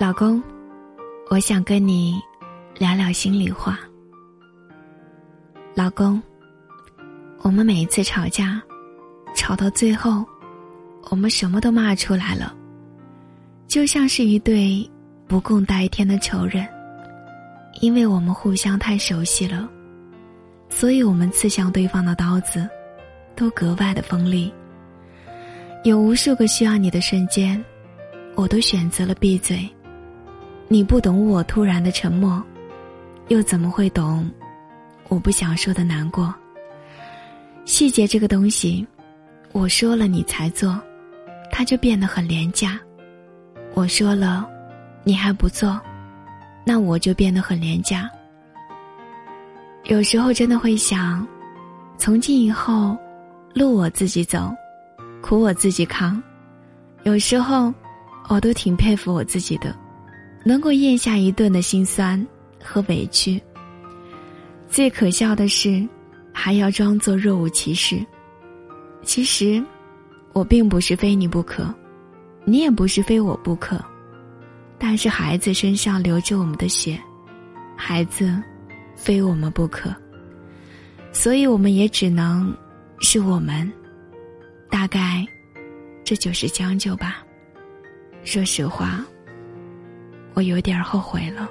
老公，我想跟你聊聊心里话。老公，我们每一次吵架，吵到最后，我们什么都骂出来了，就像是一对不共戴天的仇人。因为我们互相太熟悉了，所以我们刺向对方的刀子，都格外的锋利。有无数个需要你的瞬间，我都选择了闭嘴。你不懂我突然的沉默，又怎么会懂我不想说的难过？细节这个东西，我说了你才做，它就变得很廉价；我说了，你还不做，那我就变得很廉价。有时候真的会想，从今以后，路我自己走，苦我自己扛。有时候，我都挺佩服我自己的。能够咽下一顿的心酸和委屈。最可笑的是，还要装作若无其事。其实，我并不是非你不可，你也不是非我不可。但是孩子身上流着我们的血，孩子非我们不可，所以我们也只能是我们。大概，这就是将就吧。说实话。我有点后悔了。